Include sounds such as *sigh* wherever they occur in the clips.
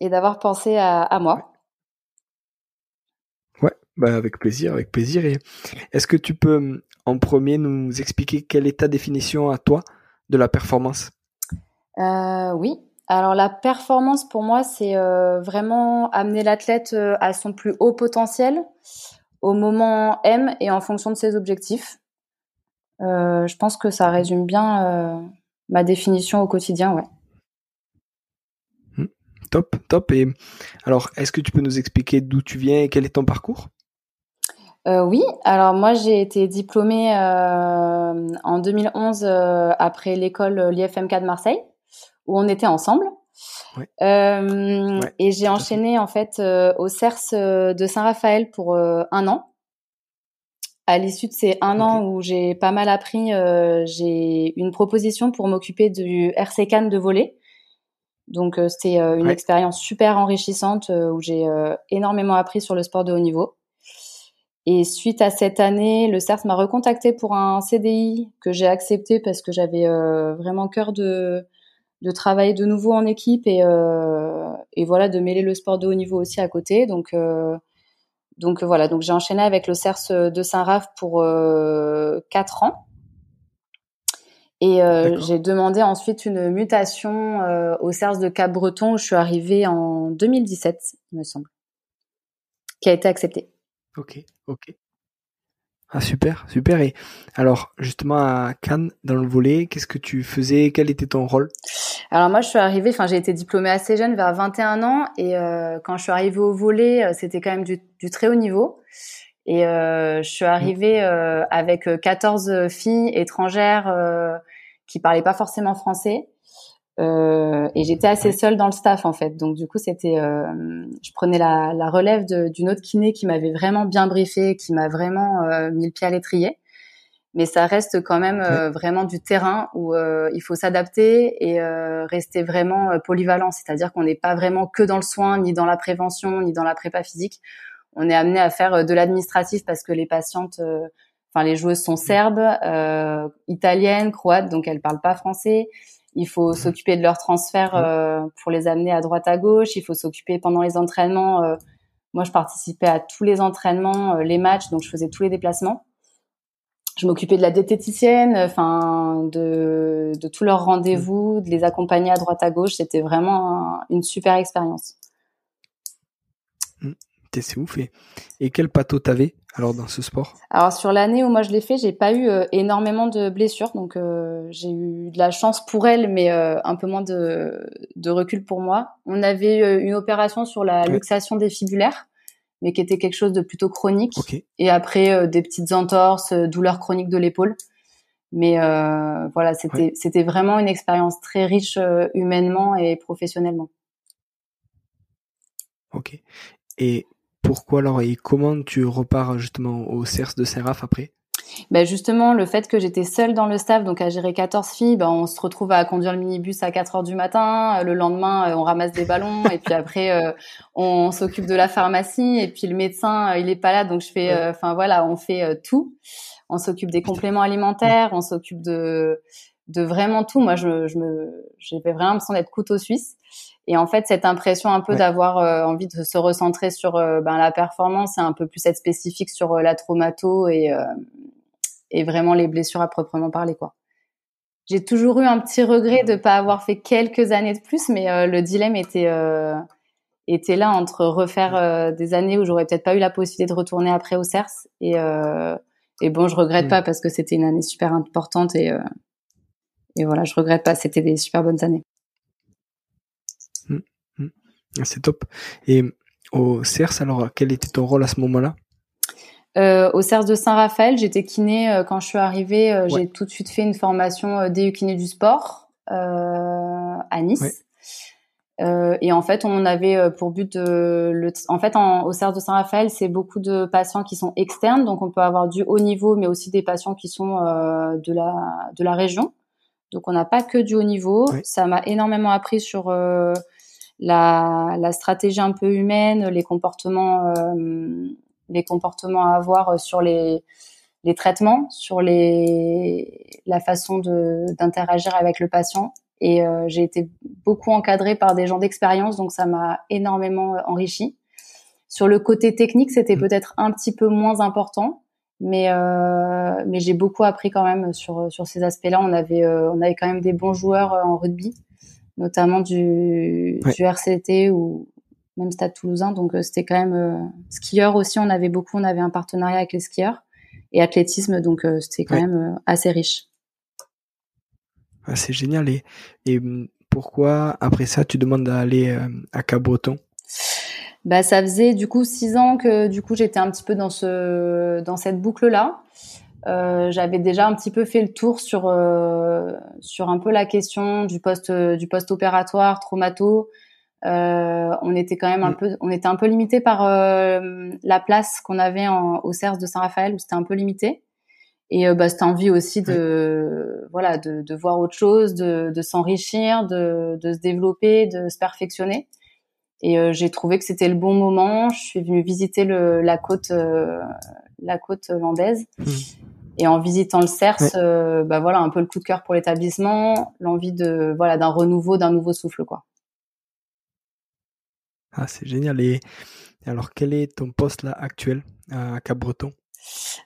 et d'avoir pensé à, moi. Ouais, bah avec plaisir, avec plaisir. Et est-ce que tu peux en premier nous expliquer quelle est ta définition à toi de la performance? Euh, Oui. Alors la performance pour moi, c'est euh, vraiment amener l'athlète euh, à son plus haut potentiel au moment M et en fonction de ses objectifs. je pense que ça résume bien ma définition au quotidien, ouais. Top, top. Et alors, est-ce que tu peux nous expliquer d'où tu viens et quel est ton parcours? Euh, oui, alors moi j'ai été diplômée euh, en 2011 euh, après l'école l'IFMK de Marseille où on était ensemble. et j'ai enchaîné en fait au CERS de Saint-Raphaël pour un an. À l'issue de ces un an où j'ai pas mal appris, j'ai une proposition pour m'occuper du RC Cannes de voler donc euh, c'était euh, une expérience super enrichissante euh, où j'ai énormément appris sur le sport de haut niveau. Et suite à cette année, le CERF m'a recontacté pour un CDI que j'ai accepté parce que j'avais vraiment cœur de, de travailler de nouveau en équipe et, et voilà de mêler le sport de haut niveau aussi à côté. Donc donc voilà, donc j'ai enchaîné avec le CERS de Saint-Raph pour quatre ans. Et euh, j'ai demandé ensuite une mutation euh, au CERS de Cap-Breton où je suis arrivée en 2017, il me semble, qui a été acceptée. Ok, ok. Ah super, super. Et alors justement à Cannes, dans le volet, qu'est-ce que tu faisais? Quel était ton rôle? Alors moi je suis arrivée, enfin j'ai été diplômée assez jeune, vers 21 ans, et euh, quand je suis arrivée au volet, euh, c'était quand même du, du, très haut niveau. Et euh, je suis arrivée euh, avec 14 filles étrangères euh, qui parlaient pas forcément français. Euh, et j'étais assez seule dans le staff en fait. Donc du coup, c'était, euh, je prenais la, la relève d'une autre kiné qui m'avait vraiment bien briefé, qui m'a vraiment euh, mis le pied à l'étrier. Mais ça reste quand même vraiment du terrain où il faut s'adapter et rester vraiment polyvalent. C'est-à-dire qu'on n'est pas vraiment que dans le soin, ni dans la prévention, ni dans la prépa physique on est amené à faire euh, de l'administratif parce que les patientes, euh, enfin les joueuses sont serbes, euh, italiennes, croates, donc elles parlent pas français. Il faut s'occuper de leur transfert pour les amener à droite à gauche. Il faut s'occuper pendant les entraînements. moi, je participais à tous les entraînements, les matchs, donc je faisais tous les déplacements. Je m'occupais de la diététicienne, enfin de, de tous leurs rendez-vous, de les accompagner à droite à gauche. C'était vraiment une super expérience c'est ouf. Et, quel pato t'avais alors dans ce sport? Alors sur l'année où moi je l'ai fait, j'ai pas eu euh, énormément de blessures, donc euh, j'ai eu de la chance pour elle, mais euh, un peu moins de, recul pour moi. On avait une opération sur la luxation des fibulaires, mais qui était quelque chose de plutôt chronique. Et après des petites entorses, douleurs chroniques de l'épaule. Mais voilà, c'était c'était vraiment une expérience très riche humainement et professionnellement. Ok. Et pourquoi alors et comment tu repars justement au CERS de Seraf après? Ben justement, le fait que j'étais seule dans le staff, donc à gérer 14 filles, ben on se retrouve à conduire le minibus à 4 heures du matin. Le lendemain, euh, on ramasse des ballons et puis après, euh, on s'occupe de la pharmacie et puis le médecin, euh, il est pas là, donc je fais, enfin voilà, on fait tout. On s'occupe des compléments alimentaires, on s'occupe de de vraiment tout. Moi, je, je me, j'avais vraiment l'impression d'être couteau suisse. Et en fait, cette impression un peu d'avoir euh, envie de se recentrer sur euh, ben, la performance et un peu plus être spécifique sur euh, la traumato et, et vraiment les blessures à proprement parler, quoi. J'ai toujours eu un petit regret de ne pas avoir fait quelques années de plus, mais le dilemme était était là entre refaire des années où j'aurais peut-être pas eu la possibilité de retourner après au CERS et et bon, je regrette mm. pas parce que c'était une année super importante et et voilà, je regrette pas. C'était des super bonnes années. C'est top. Et au CERS, alors quel était ton rôle à ce moment-là? Euh, au CERS de Saint-Raphaël, j'étais kiné euh, quand je suis arrivée. Euh, j'ai tout de suite fait une formation DU kiné du sport à Nice. et en fait, on avait pour but de, le, en fait, au CERS de Saint-Raphaël, c'est beaucoup de patients qui sont externes, donc on peut avoir du haut niveau, mais aussi des patients qui sont de la de la région. Donc on n'a pas que du haut niveau. Ça m'a énormément appris sur la, la, stratégie un peu humaine, les comportements les comportements à avoir euh, sur les, les traitements, sur les, la façon d'interagir avec le patient. Et euh, j'ai été beaucoup encadrée par des gens d'expérience, donc ça m'a énormément euh, enrichi. Sur le côté technique, c'était mmh. peut-être un petit peu moins important, mais euh, mais j'ai beaucoup appris quand même sur sur ces aspects-là. On avait on avait quand même des bons joueurs en rugby, notamment du du RCT ou même Stade Toulousain. Donc euh, c'était quand même euh, skieur aussi. On avait beaucoup, on avait un partenariat avec les skieurs et athlétisme, donc euh, c'était quand même assez riche. Ah, c'est génial. Et, et hum, pourquoi après ça tu demandes d'aller à Cabreton bah, ça faisait du coup six ans que du coup j'étais un petit peu dans ce dans cette boucle là. Euh, j'avais déjà un petit peu fait le tour sur euh, sur un peu la question du poste du post opératoire traumato euh, on était quand même un mm. peu, on était un peu limité par euh, la place qu'on avait en, au CERS de Saint-Raphaël où c'était un peu limité. Et euh, bah, c'était envie aussi de, voilà, de, de, voir autre chose, de, de s'enrichir, de, de, se développer, de se perfectionner. Et euh, j'ai trouvé que c'était le bon moment. Je suis venue visiter le, la côte, la côte landaise. Mm. Et en visitant le CERS, bah voilà, un peu le coup de cœur pour l'établissement, l'envie de, voilà, d'un renouveau, d'un nouveau souffle, quoi. Ah, c'est génial. Et alors, quel est ton poste là actuel à Cap-Breton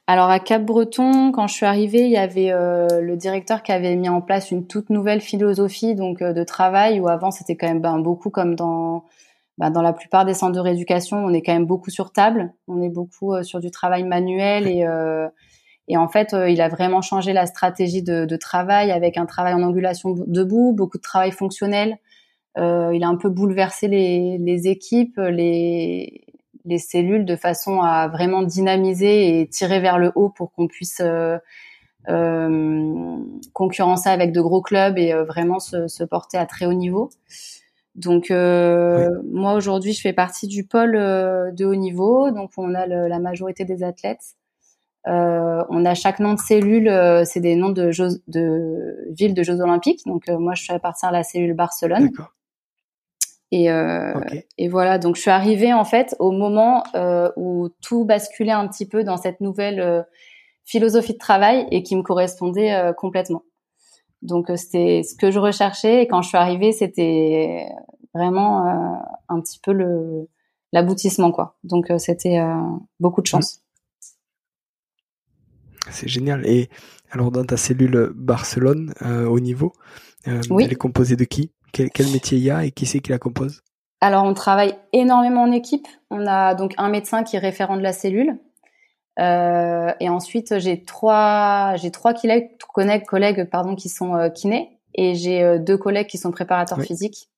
alors à Cap-Breton, quand je suis arrivée, il y avait euh, le directeur qui avait mis en place une toute nouvelle philosophie donc euh, de travail où avant c'était quand même ben, beaucoup comme dans ben, dans la plupart des centres de rééducation, on est quand même beaucoup sur table, on est beaucoup euh, sur du travail manuel et et en fait il a vraiment changé la stratégie de, de, travail avec un travail en angulation debout, beaucoup de travail fonctionnel, euh, il a un peu bouleversé les, les équipes, les, les, cellules de façon à vraiment dynamiser et tirer vers le haut pour qu'on puisse euh, euh, concurrencer avec de gros clubs et euh, vraiment se, se, porter à très haut niveau. Donc euh, moi aujourd'hui je fais partie du pôle de haut niveau, donc on a le, la majorité des athlètes. Euh, on a chaque nom de cellule, c'est des noms de, de villes de Jeux Olympiques. Donc moi je fais partie de la cellule Barcelone. Et, euh, et voilà, donc je suis arrivée en fait au moment euh, où tout basculait un petit peu dans cette nouvelle euh, philosophie de travail et qui me correspondait euh, complètement. Donc euh, c'était ce que je recherchais et quand je suis arrivée, c'était vraiment un petit peu le l'aboutissement quoi. Donc c'était beaucoup de chance. C'est génial. Et alors dans ta cellule Barcelone au niveau, oui. elle est composée de qui? Quel, métier il y a et qui c'est qui la compose? Alors, on travaille énormément en équipe. On a donc un médecin qui est référent de la cellule. Euh, et ensuite, j'ai trois, j'ai trois collègues, collègues pardon, qui sont euh, kinés et j'ai euh, deux collègues qui sont préparateurs physiques.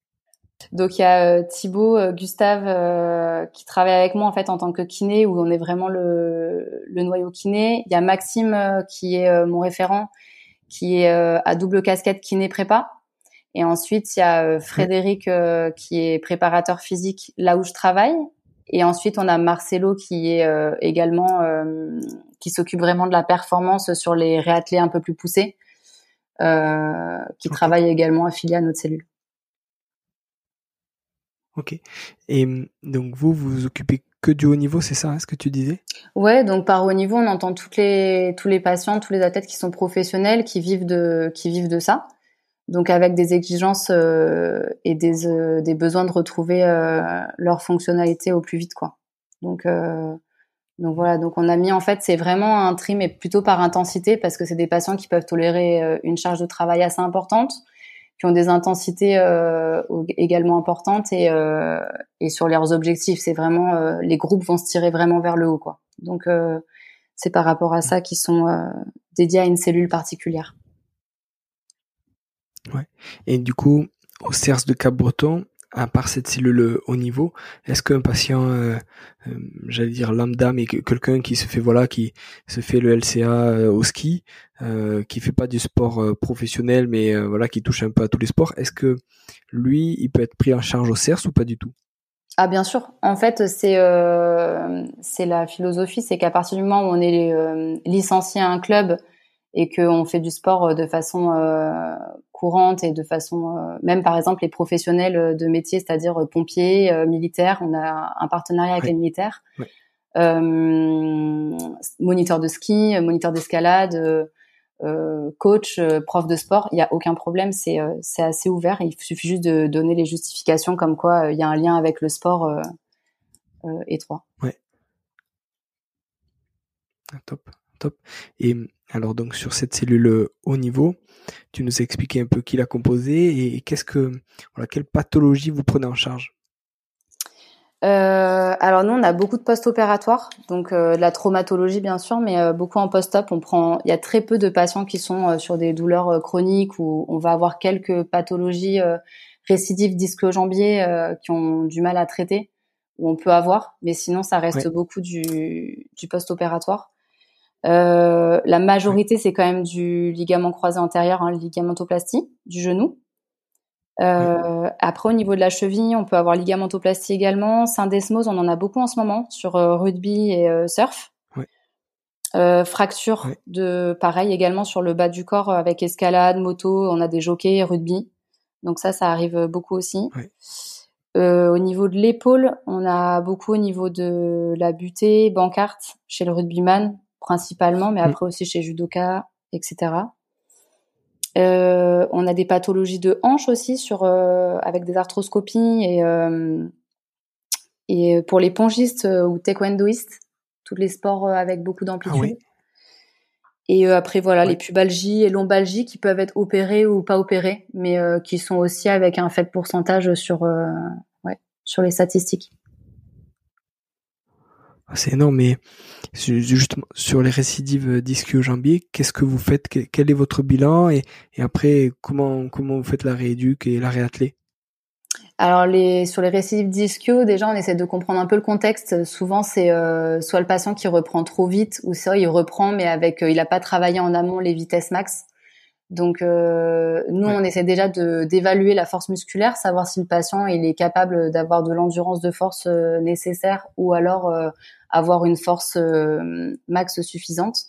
Donc il y a Thibaut, Gustave qui travaille avec moi en fait en tant que kiné où on est vraiment le, le noyau kiné. Il y a Maxime qui est mon référent qui est à double casquette kiné prépa. Et ensuite, il y a euh, Frédéric euh, qui est préparateur physique là où je travaille. Et ensuite, on a Marcelo qui est euh, également qui s'occupe vraiment de la performance sur les réathlés un peu plus poussés, qui travaille également affilié à notre cellule. Ok. Et donc vous, vous vous occupez que du haut niveau, c'est ça, hein, ce que tu disais? Ouais, donc par haut niveau, on entend toutes les tous les patients, tous les athlètes qui sont professionnels, qui vivent de qui vivent de ça donc avec des exigences euh, et des, euh, des, besoins de retrouver euh, leur fonctionnalité au plus vite quoi. Donc donc voilà, donc on a mis en fait c'est vraiment un tri mais plutôt par intensité parce que c'est des patients qui peuvent tolérer une charge de travail assez importante, qui ont des intensités également importantes et, et sur leurs objectifs. C'est vraiment les groupes vont se tirer vraiment vers le haut, quoi. Donc c'est par rapport à ça qu'ils sont dédiés à une cellule particulière. Ouais. Et du coup, au CERS de Cap-Breton, à part cette cellule haut niveau, est-ce qu'un patient, euh, euh, j'allais dire lambda, mais quelqu'un qui se fait voilà, qui se fait le LCA euh, au ski, euh, qui fait pas du sport professionnel, mais voilà, qui touche un peu à tous les sports, est-ce que lui, il peut être pris en charge au CERS ou pas du tout? Ah bien sûr. En fait, c'est c'est la philosophie, c'est qu'à partir du moment où on est licencié à un club et qu'on fait du sport de façon courante et de façon, euh, même par exemple les professionnels euh, de métier, c'est-à-dire euh, pompiers, militaires, on a un partenariat avec les militaires, moniteur de ski, moniteur d'escalade, coach, prof de sport, il n'y a aucun problème, c'est c'est assez ouvert. Il suffit juste de donner les justifications comme quoi il y a un lien avec le sport étroit. Ouais. Ah, top, top. Et alors donc sur cette cellule haut niveau, tu nous as expliqué un peu qui l'a composé et qu'est-ce que, voilà, quelle pathologie vous prenez en charge? Euh, alors nous, on a beaucoup de post-opératoires, donc euh, de la traumatologie bien sûr, mais euh, beaucoup en post-op. On prend, il y a très peu de patients qui sont sur des douleurs chroniques où on va avoir quelques pathologies récidives disque-jambier qui ont du mal à traiter, où on peut avoir, mais sinon ça reste beaucoup du, du post-opératoire. Euh, la majorité, c'est quand même du ligament croisé antérieur, hein, ligamentoplastie du genou. Euh, après, au niveau de la cheville, on peut avoir ligamentoplastie également. Syndesmose, on en a beaucoup en ce moment sur euh, rugby et surf. fracture de pareil également sur le bas du corps avec escalade, moto, on a des jockeys, rugby. Donc ça, ça arrive beaucoup aussi. au niveau de l'épaule, on a beaucoup au niveau de la butée, bancarte chez le rugbyman, principalement, mais mm. après aussi chez judoka, etc. Euh, on a des pathologies de hanches aussi sur euh, avec des arthroscopies et euh, et pour les pongistes ou taekwondoistes, tous les sports avec beaucoup d'amplitude. Ah et après voilà les pubalgies et lombalgies qui peuvent être opérées ou pas opérées, mais qui sont aussi avec un faible pourcentage sur ouais, sur les statistiques. C'est énorme, mais justement sur les récidives euh, d'ischio-jambier, qu'est-ce que vous faites? Quel est votre bilan? Et, après comment comment vous faites la rééduque et la réathlée? Alors sur les récidives d'ischio, déjà on essaie de comprendre un peu le contexte. Souvent c'est euh, soit le patient qui reprend trop vite ou soit il reprend mais avec euh, il n'a pas travaillé en amont les vitesses max. Donc nous on essaie déjà de d'évaluer la force musculaire, savoir si le patient il est capable d'avoir de l'endurance de force nécessaire ou alors avoir une force euh, max suffisante.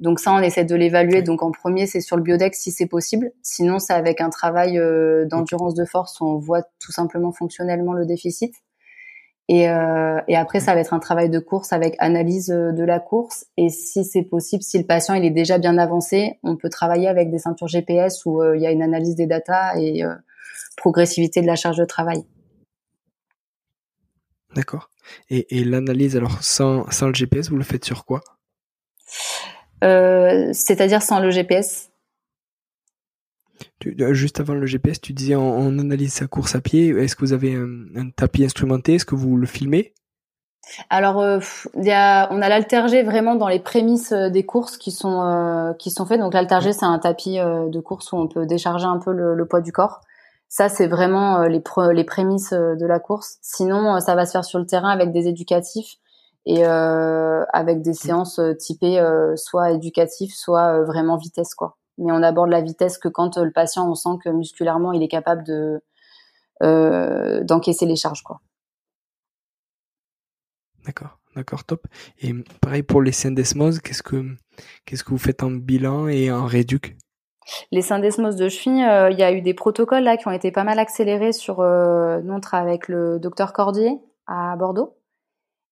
Donc ça, on essaie de l'évaluer. Donc en premier, c'est sur le biodex si c'est possible. Sinon, c'est avec un travail euh, d'endurance de force où on voit tout simplement fonctionnellement le déficit. Et, euh, et, après, ça va être un travail de course avec analyse de la course. Et si c'est possible, si le patient il est déjà bien avancé, on peut travailler avec des ceintures GPS où il y a une analyse des datas et progressivité de la charge de travail. D'accord. Et, l'analyse, alors sans, le GPS, vous le faites sur quoi? Euh, C'est-à-dire sans le GPS euh, Juste avant le GPS, tu disais on, analyse sa course à pied. Est-ce que vous avez un, tapis instrumenté? Est-ce que vous le filmez? Alors, euh, y a, on a l'altergé vraiment dans les prémices des courses qui sont qui sont faites. Donc l'altergé, c'est un tapis de course où on peut décharger un peu le poids du corps. Ça, c'est vraiment euh, les, les prémices euh, de la course. Sinon, euh, ça va se faire sur le terrain avec des éducatifs et euh, avec des séances typées soit éducatives, soit vraiment vitesse, quoi. Mais on aborde la vitesse que quand le patient, on sent que musculairement, il est capable de d'encaisser les charges, quoi. D'accord, d'accord, top. Et pareil pour les syndesmoses, qu'est-ce que qu'est-ce que vous faites en bilan et en réduc? Les syndesmoses de cheville, euh, il y a eu des protocoles là qui ont été pas mal accélérés sur euh, notre avec le docteur Cordier à Bordeaux.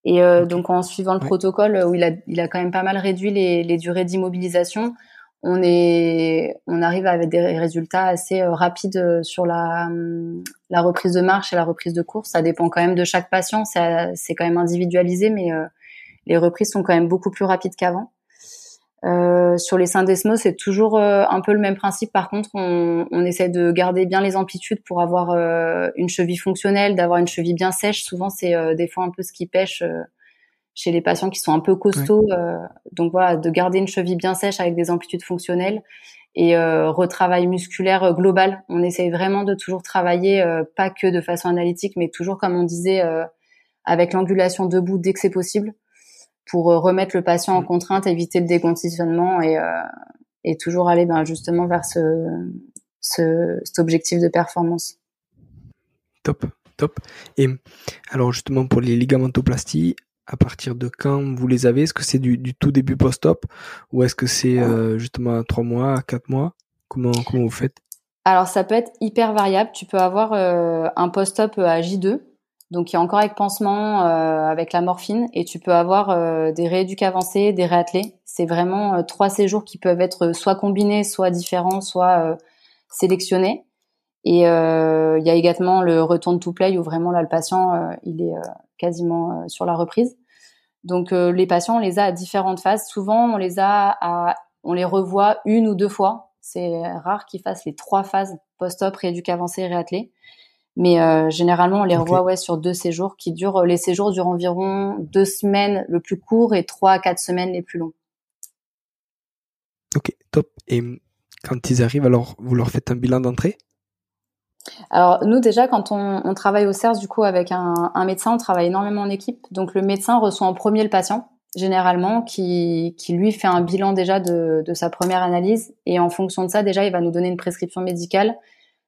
Et euh, donc en suivant le protocole où il a, il a quand même pas mal réduit les, les durées d'immobilisation, on est, on arrive avec des résultats assez rapides sur la, la reprise de marche et la reprise de course. Ça dépend quand même de chaque patient, c'est quand même individualisé, mais les reprises sont quand même beaucoup plus rapides qu'avant. Euh, sur les syndesmos, c'est toujours euh, un peu le même principe. Par contre, on, on, essaie de garder bien les amplitudes pour avoir euh, une cheville fonctionnelle, d'avoir une cheville bien sèche. Souvent, c'est des fois un peu ce qui pêche chez les patients qui sont un peu costauds. donc voilà, de garder une cheville bien sèche avec des amplitudes fonctionnelles et retravail musculaire global. On essaye vraiment de toujours travailler, pas que de façon analytique, mais toujours comme on disait, avec l'angulation debout dès que c'est possible pour euh, remettre le patient en mm. contrainte, éviter le déconditionnement et, euh, et toujours aller ben, justement vers ce, ce, cet objectif de performance. Top, top. Et alors justement pour les ligamentoplasties, à partir de quand vous les avez? Est-ce que c'est du, du, tout début post-op? Ou est-ce que c'est euh, justement à 3 mois, à 4 mois? Comment, comment vous faites? Alors ça peut être hyper variable. Tu peux avoir euh, un post-op à J2 donc il y a encore avec pansement, euh, avec la morphine, et tu peux avoir euh, des rééduques avancés, des réattelés. C'est vraiment euh, trois séjours qui peuvent être soit combinés, soit différents, soit sélectionnés. Et il y a également le return to play où vraiment là le patient il est quasiment sur la reprise. Donc les patients on les a à différentes phases. Souvent on les a à, on les revoit une ou deux fois. C'est rare qu'ils fassent les trois phases post-op, rééduque avancé, réattelé. Mais euh, généralement, on les revoit ouais, sur deux séjours qui durent. Les séjours durent environ deux semaines le plus court et trois à quatre semaines les plus longs. Ok, top. Et quand ils arrivent, alors vous leur faites un bilan d'entrée? Alors nous déjà quand on, on, travaille au CERS du coup avec un, un, médecin, on travaille énormément en équipe. Donc le médecin reçoit en premier le patient généralement qui, qui lui fait un bilan déjà de, de sa première analyse et en fonction de ça déjà il va nous donner une prescription médicale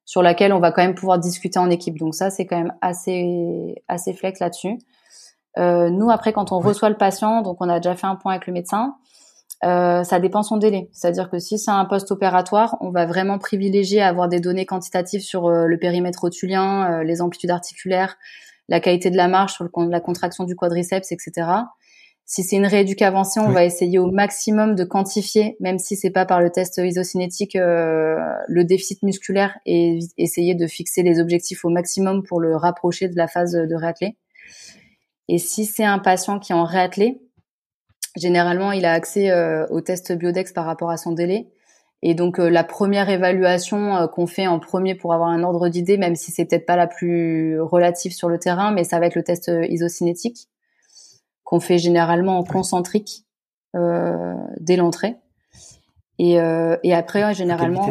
sur laquelle on va quand même pouvoir discuter en équipe. Donc ça, c'est quand même assez assez flex là-dessus. Euh, nous, après, quand on reçoit le patient, donc on a déjà fait un point avec le médecin, euh, ça dépend son délai. C'est-à-dire que si c'est un post-opératoire, on va vraiment privilégier à avoir des données quantitatives sur euh, le périmètre rotulien, euh, les amplitudes articulaires, la qualité de la marche, sur le, la contraction du quadriceps, etc. Si c'est une rééduque avancée, on va essayer au maximum de quantifier, même si c'est pas par le test isocinétique, le déficit musculaire et essayer de fixer les objectifs au maximum pour le rapprocher de la phase de réathlé. Et si c'est un patient qui est en réathlé, généralement il a accès euh, au test biodex par rapport à son délai. Et donc euh, la première évaluation qu'on fait en premier pour avoir un ordre d'idée, même si c'est peut-être pas la plus relative sur le terrain, mais ça va être le test isocinétique qu'on fait généralement en concentrique euh, dès l'entrée. Et, euh, et après, généralement.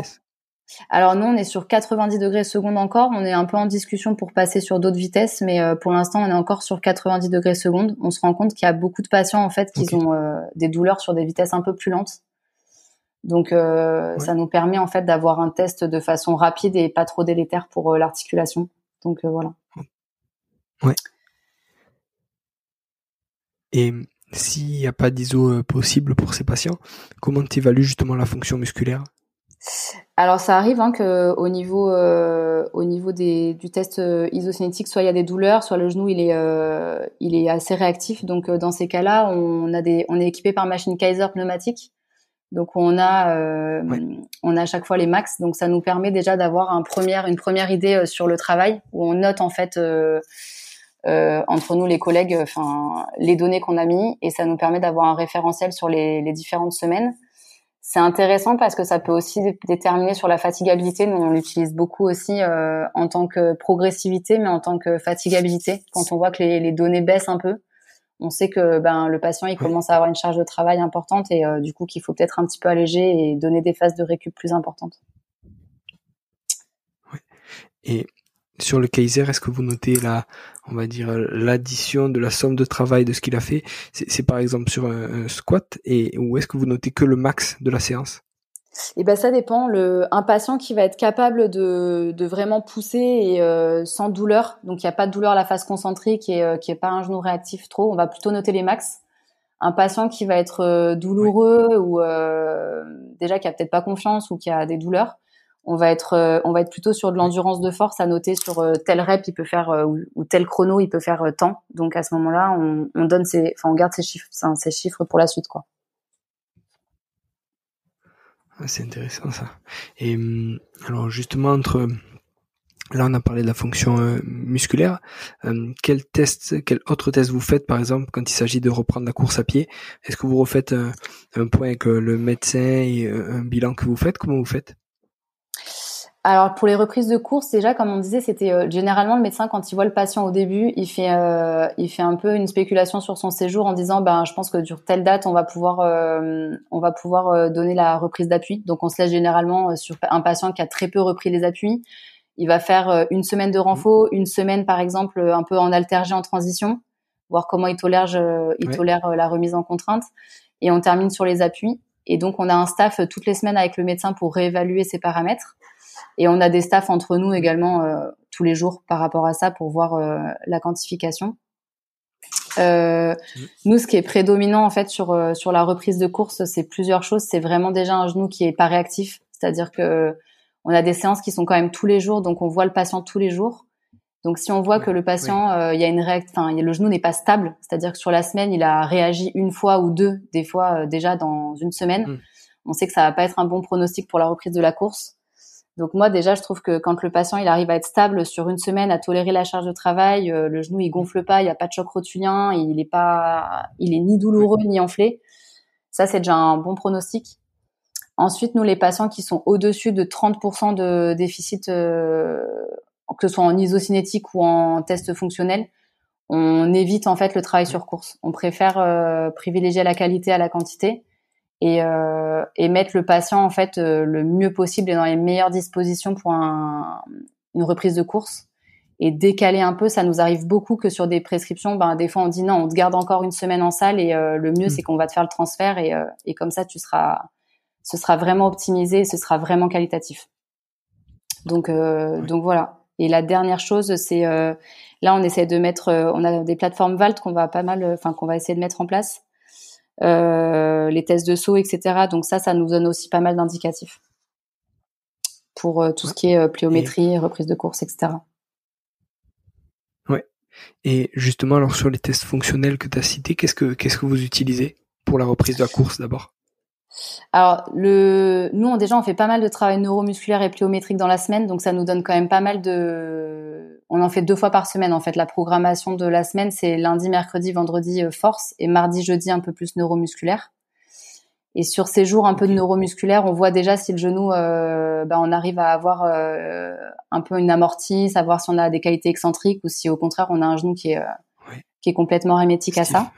Alors nous, on est sur 90 degrés secondes encore. On est un peu en discussion pour passer sur d'autres vitesses, mais euh, pour l'instant, on est encore sur 90 degrés secondes. On se rend compte qu'il y a beaucoup de patients en fait qui ont euh, des douleurs sur des vitesses un peu plus lentes. Donc euh, ça nous permet en fait d'avoir un test de façon rapide et pas trop délétère pour l'articulation. Donc voilà. Ouais. Et s'il n'y a pas d'ISO possible pour ces patients, comment tu évalues justement la fonction musculaire? Alors ça arrive hein, que au niveau euh, au niveau des, du test euh, isocinétique, soit il y a des douleurs, soit le genou il est il est assez réactif. Donc dans ces cas-là, on a des on est équipé par machine Kaiser pneumatique. Donc on a on a à chaque fois les max. Donc ça nous permet déjà d'avoir un première une première idée sur le travail où on note en fait euh, entre nous les collègues, enfin les données qu'on a mis et ça nous permet d'avoir un référentiel sur les, les différentes semaines. C'est intéressant parce que ça peut aussi déterminer sur la fatigabilité. Nous, on l'utilise beaucoup aussi euh, en tant que progressivité, mais en tant que fatigabilité. Quand on voit que les, les données baissent un peu, on sait que ben le patient il commence à avoir une charge de travail importante et euh, du coup qu'il faut peut-être un petit peu alléger et donner des phases de récup plus importantes. Et sur le Kaiser, est-ce que vous notez la, on va dire l'addition de la somme de travail de ce qu'il a fait C'est par exemple sur un, squat et ou est-ce que vous notez que le max de la séance? Eh ben ça dépend. Le, un patient qui va être capable de, de vraiment pousser et euh, sans douleur, donc il n'y a pas de douleur à la phase concentrique et euh, qui est pas un genou réactif trop, on va plutôt noter les max. Un patient qui va être euh, douloureux ou déjà qui a peut-être pas confiance ou qui a des douleurs, on va être euh, on va être plutôt sur de l'endurance de force à noter sur euh, tel rep il peut faire euh, ou, tel chrono il peut faire tant. Donc à ce moment-là on, donne ses enfin on garde ces chiffres ces chiffres pour la suite quoi. C'est intéressant ça. Et hum, alors justement entre Là, on a parlé de la fonction euh, musculaire. Euh, quel test, quel autre test vous faites, par exemple, quand il s'agit de reprendre la course à pied? Est-ce que vous refaites un, un point avec le médecin et un bilan que vous faites? Comment vous faites? Alors pour les reprises de course, déjà comme on disait, c'était euh, généralement le médecin quand il voit le patient au début, il fait euh, il fait un peu une spéculation sur son séjour en disant ben je pense que sur telle date on va pouvoir euh, on va pouvoir donner la reprise d'appui. Donc on se laisse généralement sur un patient qui a très peu repris les appuis. Il va faire une semaine de renfort, une semaine par exemple un peu en altergé en transition, voir comment il tolère il tolère la remise en contrainte et on termine sur les appuis. Et donc on a un staff toutes les semaines avec le médecin pour réévaluer ses paramètres. Et on a des staffs entre nous également euh, tous les jours par rapport à ça pour voir euh, la quantification. Euh, mmh. nous, ce qui est prédominant en fait sur sur la reprise de course, c'est plusieurs choses. C'est vraiment déjà un genou qui est pas réactif, c'est-à-dire que on a des séances qui sont quand même tous les jours, donc on voit le patient tous les jours. Donc si on voit que le patient, il y a une réact, enfin le genou n'est pas stable, c'est-à-dire que sur la semaine il a réagi une fois ou deux, des fois déjà dans une semaine, mmh. on sait que ça va pas être un bon pronostic pour la reprise de la course. Donc moi déjà, je trouve que quand le patient il arrive à être stable sur une semaine, à tolérer la charge de travail, euh, le genou il gonfle pas, il n'y a pas de choc rotulien, il est pas, il est ni douloureux ni enflé. Ça c'est déjà un bon pronostic. Ensuite, nous les patients qui sont au-dessus de 30% de déficit, euh, que ce soit en isocinétique ou en test fonctionnel, on évite en fait le travail sur course. On préfère euh, privilégier la qualité à la quantité et, euh, et mettre le patient en fait euh, le mieux possible et dans les meilleures dispositions pour un, une reprise de course et décaler un peu. Ça nous arrive beaucoup que sur des prescriptions, ben des fois on dit non, on te garde encore une semaine en salle et euh, le mieux mm. c'est qu'on va te faire le transfert et, euh, et comme ça tu seras, ce sera vraiment optimisé, ce sera vraiment qualitatif. Donc donc voilà. Et la dernière chose, c'est là on essaie de mettre, on a des plateformes Valt qu'on va pas mal, enfin qu'on va essayer de mettre en place euh, les tests de saut, etc. Donc ça, ça nous donne aussi pas mal d'indicatifs pour euh, tout ce qui est euh, pliométrie, reprise de course, etc. Ouais. Et justement, alors sur les tests fonctionnels que tu as cités, qu'est-ce que qu'est-ce que vous utilisez pour la reprise de la course d'abord? Alors, le, nous, on, déjà, on fait pas mal de travail neuromusculaire et pliométrique dans la semaine, donc ça nous donne quand même pas mal de. On en fait deux fois par semaine, en fait. La programmation de la semaine, c'est lundi, mercredi, vendredi euh, force et mardi, jeudi un peu plus neuromusculaire. Et sur ces jours un peu de neuromusculaire, on voit déjà si le genou, euh, ben, on arrive à avoir euh, un peu une amortie, savoir si on a des qualités excentriques ou si au contraire on a un genou qui est qui est complètement hermétique à ça.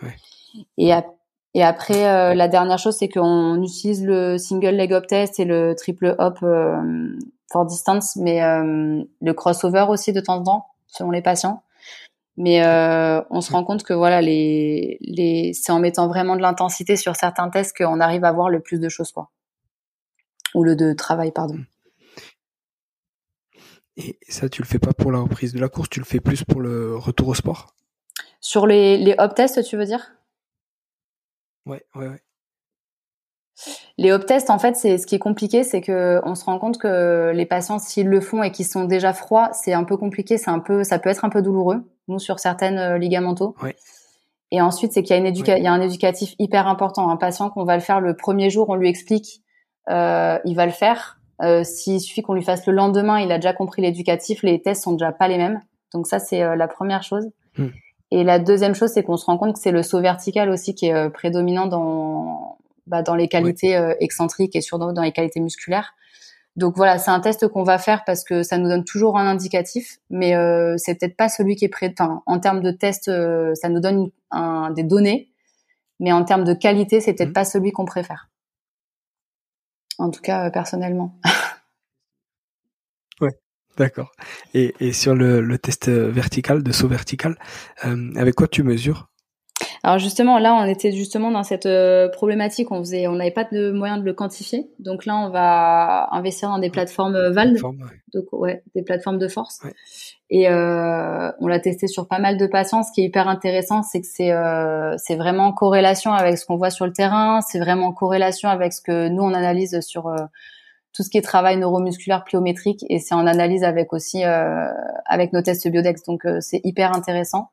Et à, et après, euh, la dernière chose, c'est qu'on utilise le single leg hop test et le triple hop euh, for distance, mais euh, le crossover aussi de temps en temps, selon les patients. Mais on se rend compte que voilà, les, les, c'est en mettant vraiment de l'intensité sur certains tests qu'on arrive à voir le plus de choses, quoi. Ou le de travail, pardon. Et ça, tu le fais pas pour la reprise de la course, tu le fais plus pour le retour au sport? Sur les, les hop tests, tu veux dire? Ouais, ouais, ouais. Les hop tests, en fait, c'est ce qui est compliqué, c'est que on se rend compte que les patients, s'ils le font et qu'ils sont déjà froids, c'est un peu compliqué, c'est un peu, ça peut être un peu douloureux, nous sur certaines euh, ligamentaux. Ouais. Et ensuite, c'est qu'il y a une il y a un éducatif hyper important. Un patient qu'on va le faire le premier jour, on lui explique, euh, il va le faire. Euh, S'il suffit qu'on lui fasse le lendemain, il a déjà compris l'éducatif, les tests sont déjà pas les mêmes. Donc ça, c'est euh, la première chose. Hmm. Et la deuxième chose, c'est qu'on se rend compte que c'est le saut vertical aussi qui est euh, prédominant dans bah, dans les qualités euh, excentriques et surtout dans les qualités musculaires. Donc voilà, c'est un test qu'on va faire parce que ça nous donne toujours un indicatif, mais euh, c'est peut-être pas celui qui est prêt. Enfin, en termes de test, euh, ça nous donne un, des données, mais en termes de qualité, c'est peut-être mmh. pas celui qu'on préfère. En tout cas, personnellement. *laughs* D'accord. Et, et sur le, le, test vertical, de saut vertical, euh, avec quoi tu mesures? Alors justement, là, on était justement dans cette euh, problématique. On faisait, on n'avait pas de moyen de le quantifier. Donc là, on va investir dans des plateformes euh, VALD, donc ouais, des plateformes de force. Ouais. Et euh, on l'a testé sur pas mal de patients. Ce qui est hyper intéressant, c'est que c'est euh, c'est vraiment en corrélation avec ce qu'on voit sur le terrain. C'est vraiment en corrélation avec ce que nous on analyse sur tout ce qui est travail neuromusculaire pliométrique et c'est en analyse avec aussi euh, avec nos tests biodex donc euh, c'est hyper intéressant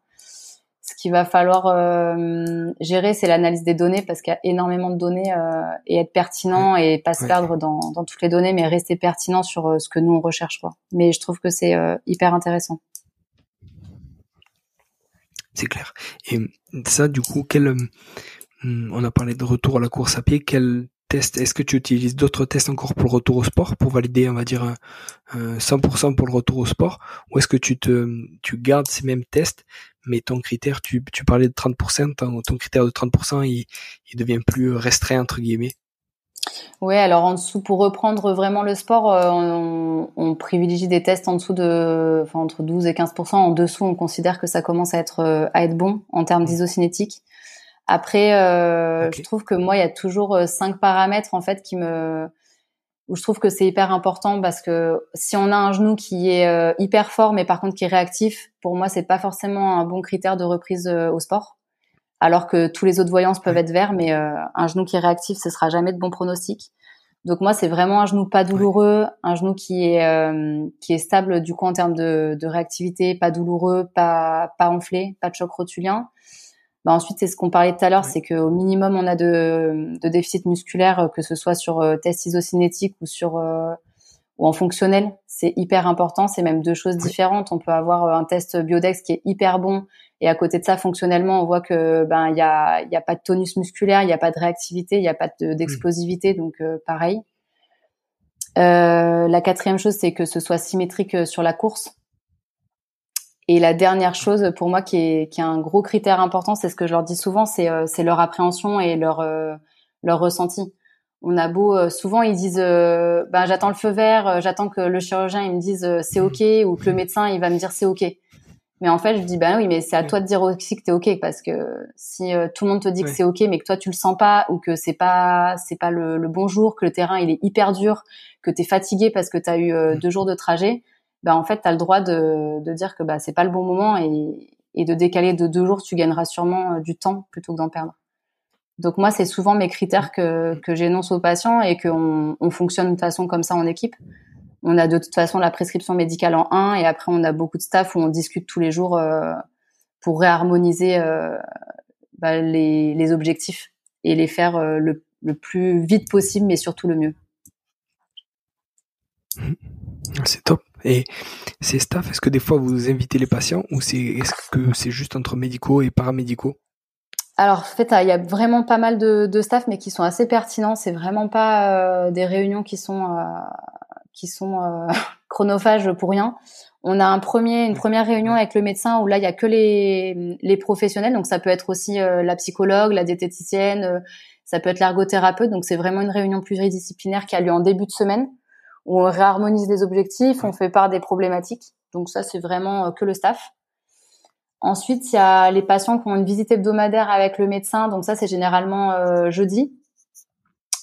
Ce qu'il va falloir euh, gérer, c'est l'analyse des données parce qu'il y a énormément de données euh, et être pertinent et pas se perdre dans, dans, toutes les données, mais rester pertinent sur euh, ce que nous on recherche. Quoi. Mais je trouve que c'est hyper intéressant. C'est clair. Et ça, du coup, quel, on a parlé de retour à la course à pied. Quel test Est-ce que tu utilises d'autres tests encore pour le retour au sport pour valider, on va dire, 100% pour le retour au sport, ou est-ce que tu te, tu gardes ces mêmes tests mais ton critère, tu, tu parlais de 30%, ton, ton critère de 30%, il, il devient plus restreint, entre guillemets? Ouais, alors en dessous, pour reprendre vraiment le sport, euh, on, on, privilégie des tests en dessous de, enfin, entre 12 et 15%. En dessous, on considère que ça commence à être, euh, à être bon en termes mmh. d'isocinétique. Après, euh, je trouve que moi, il y a toujours euh, cinq paramètres en fait qui me, où je trouve que c'est hyper important parce que si on a un genou qui est euh, hyper fort mais par contre qui est réactif, pour moi c'est pas forcément un bon critère de reprise euh, au sport. Alors que tous les autres voyances peuvent être verts, mais un genou qui est réactif, ce sera jamais de bon pronostic. Donc moi c'est vraiment un genou pas douloureux, un genou qui est qui est stable du coup en termes de, de réactivité, pas douloureux, pas pas enflé, pas de choc rotulien. Bah ensuite, c'est ce qu'on parlait tout à l'heure, c'est qu'au minimum, on a de, de déficit musculaire, euh, que ce soit sur euh, test isocinétique ou sur euh, ou en fonctionnel. C'est hyper important. C'est même deux choses différentes. On peut avoir un test biodex qui est hyper bon et à côté de ça, fonctionnellement, on voit que ben il y a il y a pas de tonus musculaire, il y a pas de réactivité, il y a pas d'explosivité, donc pareil. La quatrième chose, c'est que ce soit symétrique sur la course. Et la dernière chose pour moi qui est, qui est un gros critère important, c'est ce que je leur dis souvent, c'est euh, leur appréhension et leur euh, leur ressenti. On a beau euh, souvent ils disent ben j'attends le feu vert, j'attends que le chirurgien il me dise c'est ok ou que le médecin il va me dire c'est ok. Mais en fait je dis ben oui mais c'est à toi de dire aussi que t'es ok parce que si tout le monde te dit que c'est ok mais que toi tu le sens pas ou que c'est pas c'est pas le, le, bon jour, que le terrain il est hyper dur, que t'es fatigué parce que t'as eu deux jours de trajet, bah, en fait, tu as le droit de, de dire que bah, c'est pas le bon moment et, et de décaler de deux jours, tu gagneras sûrement euh, du temps plutôt que d'en perdre. Donc moi, c'est souvent mes critères que, que j'énonce aux patients et qu'on on fonctionne de façon comme ça en équipe. On a de toute façon la prescription médicale en un et après on a beaucoup de staff où on discute tous les jours euh, pour réharmoniser euh, bah, les, les, objectifs et les faire le, le, plus vite possible, mais surtout le mieux. C'est top. Et ces staff, est-ce que des fois vous invitez les patients ou c'est est-ce que c'est juste entre médicaux et paramédicaux? Alors, en fait, il y a vraiment pas mal de, de staff, mais qui sont assez pertinents. C'est vraiment pas euh, des réunions qui sont euh, qui sont euh, *laughs* chronophages pour rien. On a un premier, une première réunion avec le médecin où là, il y a que les, les professionnels. Donc, ça peut être aussi la psychologue, la diététicienne, ça peut être l'ergothérapeute. Donc, c'est vraiment une réunion pluridisciplinaire qui a lieu en début de semaine où on réharmonise les objectifs, on fait part des problématiques. Donc ça, c'est vraiment euh, que le staff. Ensuite, il y a les patients qui ont une visite hebdomadaire avec le médecin. Donc ça, c'est généralement euh, jeudi,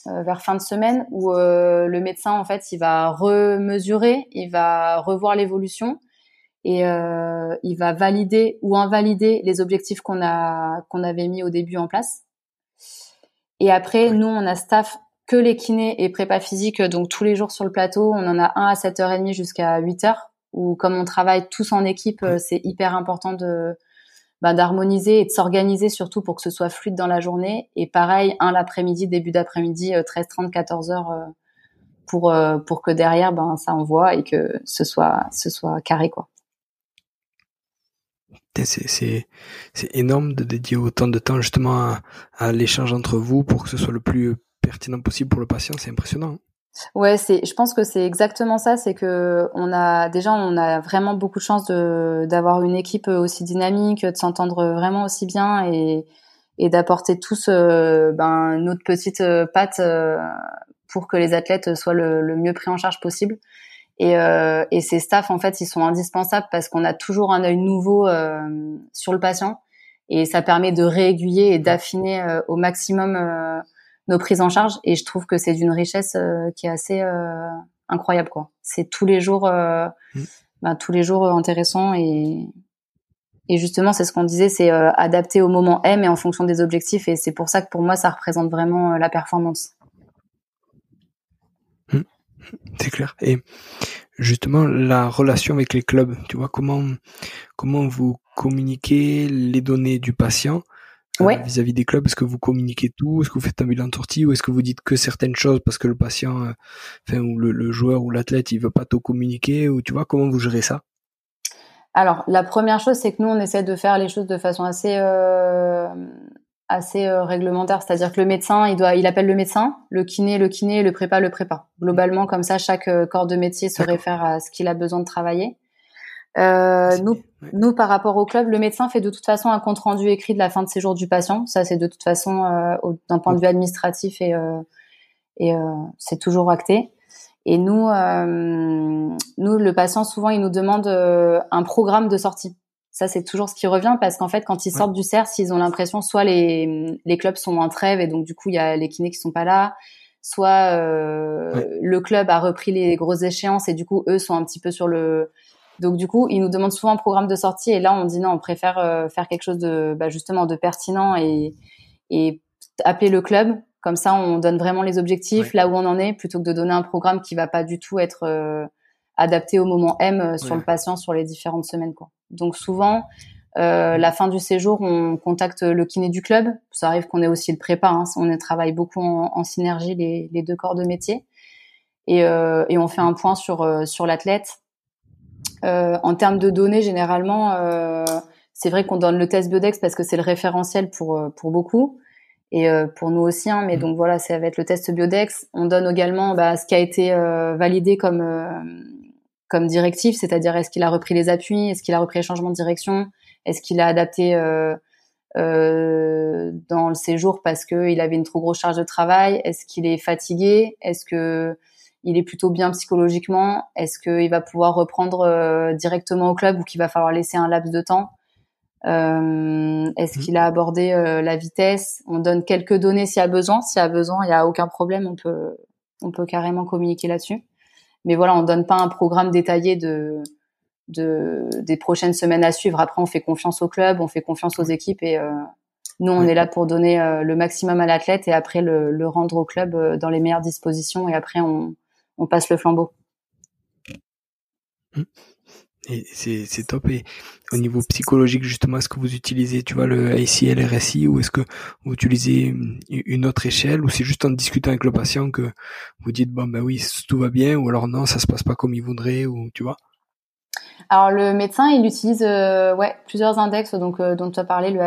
euh, vers fin de semaine, où le médecin, en fait, il va remesurer, il va revoir l'évolution et il va valider ou invalider les objectifs qu'on a qu'on avait mis au début en place. Et après, nous, on a staff que les kinés et prépa physique, donc tous les jours sur le plateau. On en a un à 7h30 jusqu'à 8h, où comme on travaille tous en équipe, euh, c'est hyper important de bah, d'harmoniser et de s'organiser surtout pour que ce soit fluide dans la journée. Et pareil, un l'après-midi, début d'après-midi, 13h30, 14h, pour, euh, pour que derrière, ben, ça envoie et que ce soit, ce soit carré, quoi. C'est énorme de dédier autant de temps justement à, à l'échange entre vous pour que ce soit le plus pertinent possible pour le patient, c'est impressionnant. Ouais, c'est. Je pense que c'est exactement ça. C'est que on a déjà, on a vraiment beaucoup de chance de d'avoir une équipe aussi dynamique, de s'entendre vraiment aussi bien et et d'apporter tous euh, ben notre petite euh, patte euh, pour que les athlètes soient le, le, mieux pris en charge possible. Et, euh, et ces staffs, en fait, ils sont indispensables parce qu'on a toujours un œil nouveau sur le patient et ça permet de réaiguiller et d'affiner au maximum nos prises en charge et je trouve que c'est d'une richesse euh, qui est assez euh, incroyable quoi. C'est tous les jours euh, mm. bah, tous les jours intéressant et et justement c'est ce qu'on disait c'est adapté au moment M et en fonction des objectifs et c'est pour ça que pour moi ça représente vraiment la performance. Mm. C'est clair et justement la relation avec les clubs. Tu vois comment comment vous communiquez les données du patient euh, vis-à-vis des clubs Est-ce que vous communiquez tout? Est-ce que vous faites un bilan tortille ou est-ce que vous dites que certaines choses parce que le patient, euh, enfin ou le, joueur ou l'athlète, il veut pas tout communiquer? Ou tu vois comment vous gérez ça? Alors la première chose, c'est que nous on essaie de faire les choses de façon assez euh, assez réglementaire, c'est-à-dire que le médecin, il doit, il appelle le médecin, le kiné, le kiné, le prépa, le prépa. Globalement, comme ça, chaque corps de métier se réfère à ce qu'il a besoin de travailler. Euh, nous, nous, par rapport au club, le médecin fait de toute façon un compte rendu écrit de la fin de séjour du patient. Ça, c'est de toute façon euh, d'un point de vue administratif et, euh, et euh, c'est toujours acté. Et nous, euh, nous, le patient, souvent, il nous demande un programme de sortie. Ça, c'est toujours ce qui revient parce qu'en fait, quand ils sortent du CERS, ils ont l'impression soit les, les clubs sont en trêve et donc du coup, il y a les kinés qui sont pas là, soit le club a repris les grosses échéances et du coup, eux sont un petit peu sur le donc du coup, ils nous demandent souvent un programme de sortie et là on dit non, on préfère euh, faire quelque chose de bah, justement de pertinent et, et appeler le club. Comme ça, on donne vraiment les objectifs là où on en est, plutôt que de donner un programme qui va pas du tout être euh, adapté au moment M euh, sur le patient sur les différentes semaines. Quoi. Donc souvent, euh, la fin du séjour, on contacte le kiné du club. Ça arrive qu'on ait aussi le prépa. Hein. On travaille beaucoup en, en synergie les, les, deux corps de métier. Et, euh, et on fait un point sur sur l'athlète euh, en termes de données, généralement, euh, c'est vrai qu'on donne le test Biodex parce que c'est le référentiel pour euh, pour beaucoup et pour nous aussi. Hein, mais mmh. donc voilà, ça va être le test Biodex. On donne également bah, ce qui a été validé comme comme directive, c'est-à-dire est-ce qu'il a repris les appuis, est-ce qu'il a repris les changements de direction, est-ce qu'il a adapté dans le séjour parce qu'il avait une trop grosse charge de travail, est-ce qu'il est fatigué, est-ce que il est plutôt bien psychologiquement Est-ce qu'il va pouvoir reprendre euh, directement au club ou qu'il va falloir laisser un laps de temps? Euh, Est-ce mmh. qu'il a abordé euh, la vitesse? On donne quelques données s'il y a besoin. S'il y a besoin, il n'y a aucun problème. On peut, on peut carrément communiquer là-dessus. Mais voilà, on donne pas un programme détaillé de, de des prochaines semaines à suivre. Après, on fait confiance au club, on fait confiance aux équipes et nous, on est là pour donner le maximum à l'athlète et après le, le, rendre au club dans les meilleures dispositions. Et après, on, on passe le flambeau. Et c'est top. Et au niveau psychologique, justement, est-ce que vous utilisez, tu vois, le ACL, RSI, ou est-ce que vous utilisez une autre échelle, ou c'est juste en discutant avec le patient que vous dites, bon, ben oui, tout va bien, ou alors non, ça se passe pas comme il voudrait, ou tu vois? Alors le médecin, il utilise euh, ouais plusieurs index donc euh, dont tu as parlé, le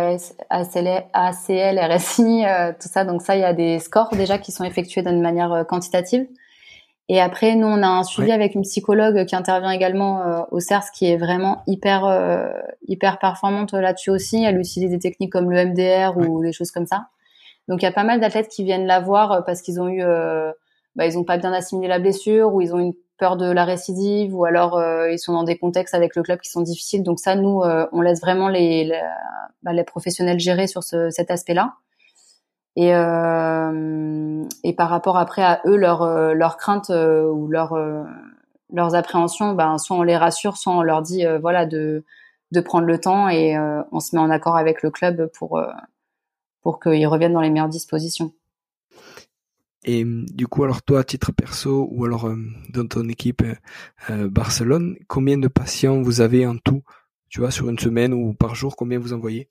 ACL, ACL RSI, euh, tout ça. Donc ça, il y a des scores déjà qui sont effectués d'une manière quantitative. Et après, nous, on a un suivi avec une psychologue qui intervient également euh, au CERS, qui est vraiment hyper euh, hyper performante là-dessus aussi. Elle utilise des techniques comme le MDR ou des choses comme ça. Donc, il y a pas mal d'athlètes qui viennent la voir euh, parce qu'ils ont eu, bah, ils ont pas bien assimilé la blessure ou ils ont une peur de la récidive ou alors ils sont dans des contextes avec le club qui sont difficiles. Donc ça, nous, on laisse vraiment les les, bah, les professionnels gérer sur ce, cet aspect-là. Et, euh, et par rapport après à eux, leurs euh, leurs craintes euh, ou leurs euh, leurs appréhensions, ben soit on les rassure, soit on leur dit voilà de de prendre le temps et on se met en accord avec le club pour pour qu'ils reviennent dans les meilleures dispositions. Et du coup, alors toi, à titre perso ou alors dans ton équipe Barcelone, combien de patients vous avez en tout, tu vois, sur une semaine ou par jour, combien vous envoyez?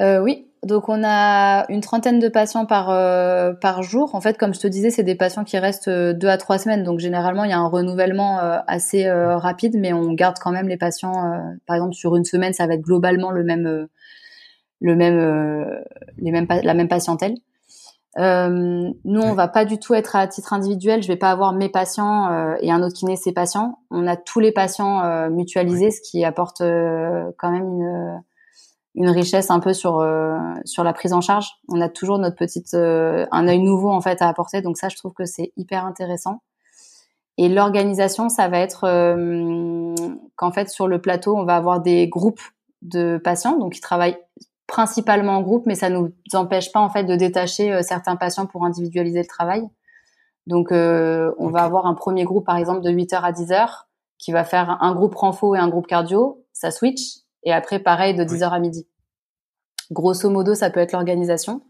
Euh, Oui, donc on a une trentaine de patients par euh, par jour. En fait, comme je te disais, c'est des patients qui restent euh, deux à trois semaines. Donc généralement, il y a un renouvellement euh, assez rapide, mais on garde quand même les patients. par exemple, sur une semaine, ça va être globalement le même le même les mêmes la même patientèle. nous, on va pas du tout être à titre individuel. Je vais pas avoir mes patients et un autre kiné ses patients. On a tous les patients mutualisés, ce qui apporte quand même une une richesse un peu sur euh, sur la prise en charge. On a toujours notre petite euh, un œil nouveau en fait à apporter. Donc ça, je trouve que c'est hyper intéressant. Et l'organisation, ça va être euh, qu'en fait sur le plateau, on va avoir des groupes de patients, donc qui travaillent principalement en groupe, mais ça nous empêche pas en fait de détacher certains patients pour individualiser le travail. Donc on va avoir un premier groupe par exemple de 8h à 10h qui va faire un groupe renfo et un groupe cardio, ça switch et après, pareil, de 10h à midi. Grosso modo, ça peut être l'organisation.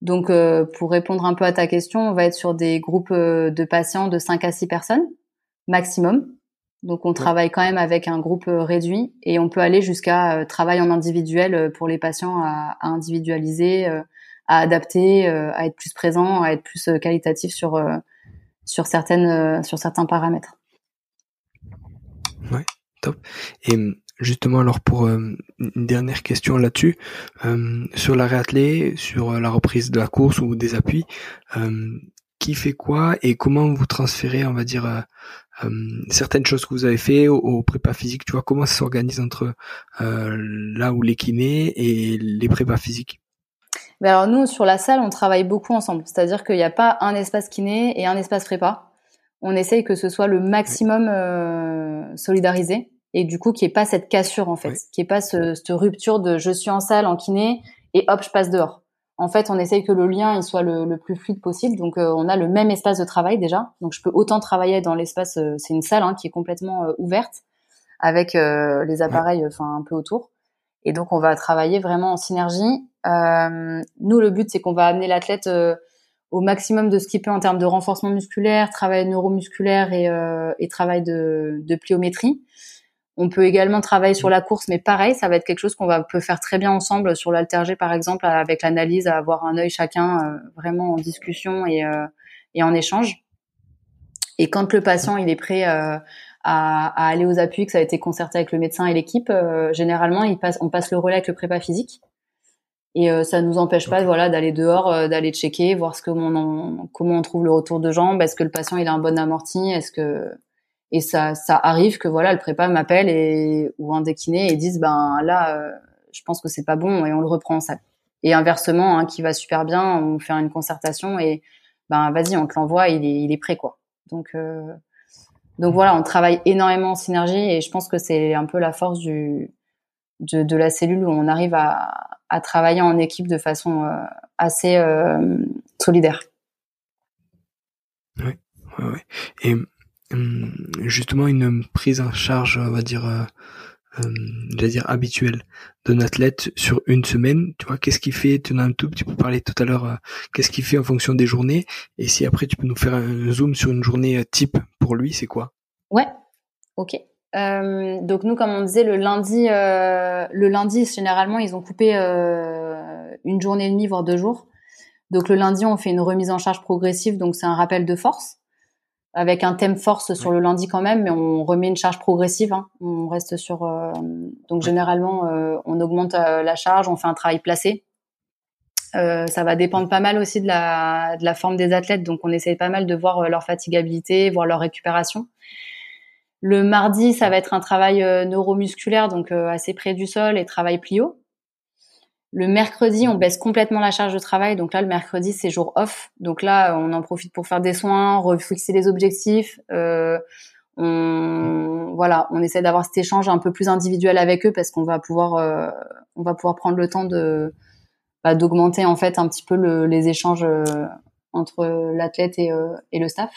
Donc, euh, pour répondre un peu à ta question, on va être sur des groupes euh, de patients de 5 à 6 personnes. maximum. Donc on travaille quand même avec un groupe réduit et on peut aller jusqu'à travail en individuel pour les patients à, à individualiser, à adapter, à être plus présent, à être plus qualitatif sur sur certaines sur certains paramètres. Ouais, top. Et justement, alors pour euh, une dernière question là-dessus, euh, sur la réathlée, sur euh, la reprise de la course ou des appuis, qui fait quoi et comment vous transférez, on va dire, certaines choses que vous avez fait au, prépa physique, tu vois, comment ça s'organise entre là où les kinés et les prépas physiques? Ben alors nous, sur la salle, on travaille beaucoup ensemble. C'est-à-dire qu'il n'y a pas un espace kiné et un espace prépa. On essaye que ce soit le maximum solidarisé et du coup qu'il n'y ait pas cette cassure en fait, qu'il n'y ait pas ce, cette rupture de je suis en salle en kiné et hop je passe dehors. En fait, on essaye que le lien il soit le, plus fluide possible. Donc, euh, on a le même espace de travail déjà. Donc, je peux autant travailler dans l'espace. Euh, c'est une salle hein, qui est complètement euh, ouverte avec les appareils, enfin un peu autour. Et donc, on va travailler vraiment en synergie. nous, le but, c'est qu'on va amener l'athlète au maximum de ce qu'il peut en termes de renforcement musculaire, travail neuromusculaire et, et travail de, de pliométrie. On peut également travailler sur la course, mais pareil, ça va être quelque chose qu'on va peut faire très bien ensemble sur l'altergé, par exemple, avec l'analyse, à avoir un œil chacun euh, vraiment en discussion et, euh, et, en échange. Et quand le patient il est prêt euh, à, aller aux appuis, que ça a été concerté avec le médecin et l'équipe, généralement il passe, on passe le relais avec le prépa physique. Et ça nous empêche pas, voilà, d'aller dehors, d'aller checker, voir ce que on, comment on trouve le retour de jambes, est-ce que le patient il a un bon amorti, est-ce que et ça, ça arrive que voilà, le prépa m'appelle et ou un déquiné et disent ben là, euh, je pense que c'est pas bon et on le reprend en salle. Et inversement, hein, qui va super bien, on fait une concertation et ben vas-y, on te l'envoie, il est, il est prêt quoi. Donc euh, donc voilà, on travaille énormément en synergie et je pense que c'est un peu la force du de, la cellule où on arrive à, à travailler en équipe de façon euh, assez solidaire. Oui, oui, oui. Justement une prise en charge, on va dire, euh, euh dire habituelle d'un athlète sur une semaine. Tu vois, qu'est-ce qu'il fait Tu en as un tout petit peu parlé tout à l'heure. Euh, qu'est-ce qu'il fait en fonction des journées Et si après tu peux nous faire un zoom sur une journée euh, type pour lui, c'est quoi? Ouais. Ok. Euh, donc nous, comme on disait, le lundi, le lundi, généralement, ils ont coupé une journée et demie, voire deux jours. Donc le lundi, on fait une remise en charge progressive, donc c'est un rappel de force avec un thème force sur le lundi quand même, mais on remet une charge progressive. Hein. On reste sur. Euh, donc généralement, euh, on augmente euh, la charge, on fait un travail placé. ça va dépendre pas mal aussi de la, de la forme des athlètes, donc on essaye pas mal de voir leur fatigabilité, voir leur récupération. Le mardi, ça va être un travail neuromusculaire, donc assez près du sol et travail plio. Le mercredi, on baisse complètement la charge de travail. Donc là, le mercredi, c'est jour off. Donc là, on en profite pour faire des soins, refixer les objectifs. Euh, on, voilà, on essaie d'avoir cet échange un peu plus individuel avec eux parce qu'on va pouvoir, euh, on va pouvoir prendre le temps de bah, d'augmenter en fait un petit peu les échanges euh, entre l'athlète et, et le staff.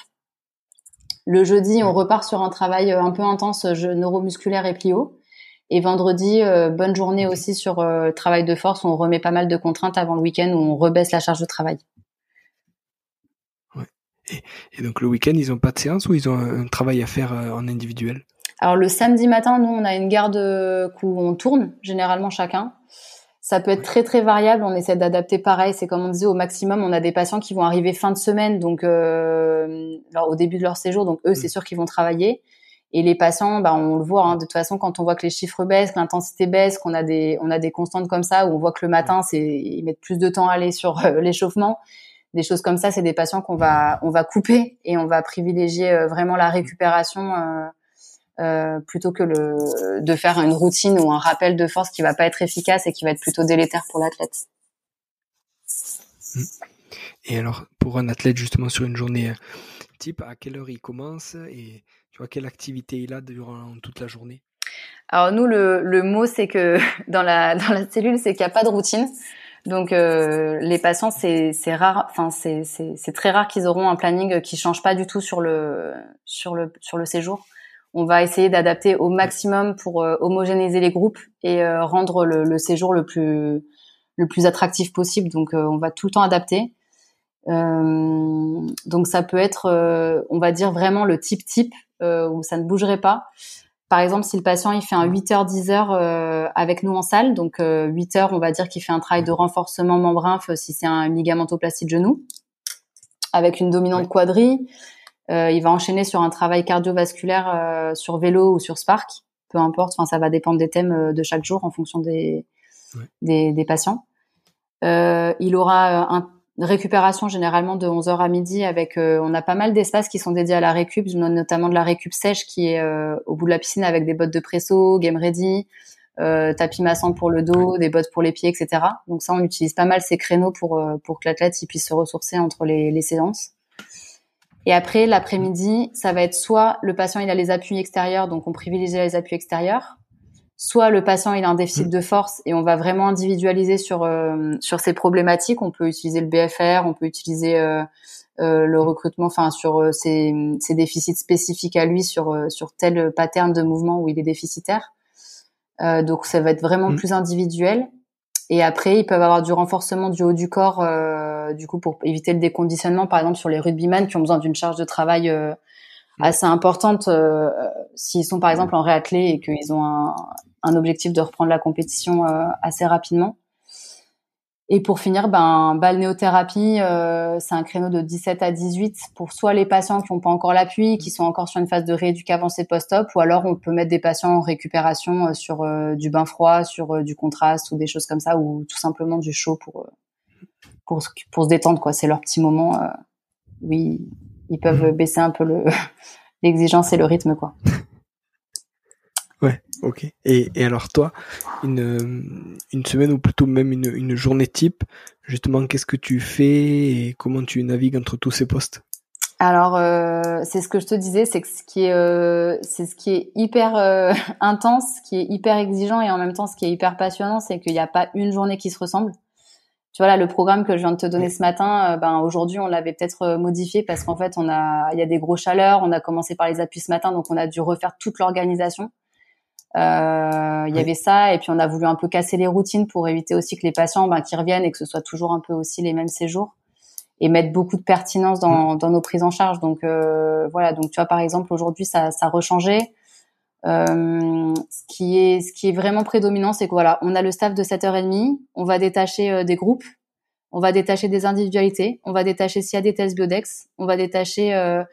Le jeudi, on repart sur un travail un peu intense neuromusculaire et plio. Et vendredi, euh, bonne journée aussi sur euh, travail de force. On remet pas mal de contraintes avant le week-end où on rebaisse la charge de travail. Ouais. Et, donc le week-end, ils ont pas de séance ou ils ont un, travail à faire euh, en individuel? Alors le samedi matin, nous, on a une garde où on tourne généralement chacun. Ça peut être très très variable. On essaie d'adapter pareil. C'est comme on disait au maximum. On a des patients qui vont arriver fin de semaine, donc alors, au début de leur séjour. Donc eux, c'est mm. sûr qu'ils vont travailler. Et les patients, bah, on le voit. Hein, de toute façon, quand on voit que les chiffres baissent, que l'intensité baisse, qu'on a des, on a des constantes comme ça, où on voit que le matin, c'est, ils mettent plus de temps à aller sur euh, l'échauffement. Des choses comme ça, c'est des patients qu'on va, on va couper et on va privilégier euh, vraiment la récupération euh, plutôt que le, de faire une routine ou un rappel de force qui va pas être efficace et qui va être plutôt délétère pour l'athlète. Et alors, pour un athlète justement sur une journée type, à quelle heure il commence et quelle activité il a durant toute la journée? Alors nous, le, le mot, c'est que *laughs* dans la, dans la cellule, c'est qu'il n'y a pas de routine. Donc euh, les patients, c'est rare, enfin c'est très rare qu'ils auront un planning qui change pas du tout sur le sur le sur le séjour. On va essayer d'adapter au maximum pour euh, homogénéiser les groupes et euh, rendre le, le, séjour le plus le plus attractif possible. Donc on va tout le temps adapter. donc ça peut être, on va dire vraiment le type type où ça ne bougerait pas. Par exemple, si le patient il fait un 8 heures 10 heures avec nous en salle, donc 8 heures, on va dire qu'il fait un travail de renforcement membrin si c'est un ligamentoplastie de genou avec une dominante quadri. il va enchaîner sur un travail cardiovasculaire sur vélo ou sur Spark, peu importe. Enfin, ça va dépendre des thèmes de chaque jour en fonction des des, des, patients. il aura un récupération généralement de 11h à midi avec euh, on a pas mal d'espaces qui sont dédiés à la récup, notamment de la récup sèche qui est euh, au bout de la piscine avec des bottes de presso, game ready, euh, tapis massant pour le dos, des bottes pour les pieds, etc. Donc ça on utilise pas mal ces créneaux pour euh, pour que l'athlète puisse se ressourcer entre les, les séances. Et après l'après-midi, ça va être soit le patient il a les appuis extérieurs, donc on privilégie les appuis extérieurs, soit le patient il a un déficit mm. de force et on va vraiment individualiser sur euh, sur ces problématiques. On peut utiliser le BFR, on peut utiliser euh, euh, le recrutement, enfin sur ces, ces, déficits spécifiques à lui sur sur tel pattern de mouvement où il est déficitaire. donc ça va être vraiment mm. plus individuel. Et après, ils peuvent avoir du renforcement du haut du corps, du coup pour éviter le déconditionnement, par exemple sur les rugbyman qui ont besoin d'une charge de travail mm. assez importante s'ils sont par exemple en réathlé et qu'ils ont un, un objectif de reprendre la compétition euh, assez rapidement. Et pour finir, ben, balnéothérapie, euh, c'est un créneau de 17 à 18 pour soit les patients qui n'ont pas encore l'appui, qui sont encore sur une phase de rééduc avancée post-op, ou alors on peut mettre des patients en récupération euh, sur du bain froid, sur du contraste ou des choses comme ça, ou tout simplement du chaud pour pour, pour se détendre. quoi. C'est leur petit moment oui, ils peuvent mmh. baisser un peu le *laughs* l'exigence et le rythme. quoi. *laughs* Ouais, ok. Et, et alors toi, une, une semaine ou plutôt même une, une journée type, justement, qu'est-ce que tu fais et comment tu navigues entre tous ces postes? Alors euh, c'est ce que je te disais, c'est que ce qui est euh, c'est ce qui est hyper euh, *laughs* intense, ce qui est hyper exigeant et en même temps ce qui est hyper passionnant, c'est qu'il n'y a pas une journée qui se ressemble. Tu vois là le programme que je viens de te donner ce matin, euh, ben aujourd'hui on l'avait peut-être euh, modifié parce qu'en fait on a il y a des gros chaleurs, on a commencé par les appuis ce matin donc on a dû refaire toute l'organisation. Euh, il y avait ça, et puis on a voulu un peu casser les routines pour éviter aussi que les patients ben, qui reviennent et que ce soit toujours un peu aussi les mêmes séjours et mettre beaucoup de pertinence dans, dans nos prises en charge. Donc euh, voilà, donc tu vois par exemple aujourd'hui ça, ça a rechangé. Euh, ce qui est ce qui est vraiment prédominant, c'est que voilà, on a le staff de 7h30, on va détacher euh, des groupes, on va détacher des individualités, on va détacher s'il y a des tests biodex, on va détacher euh,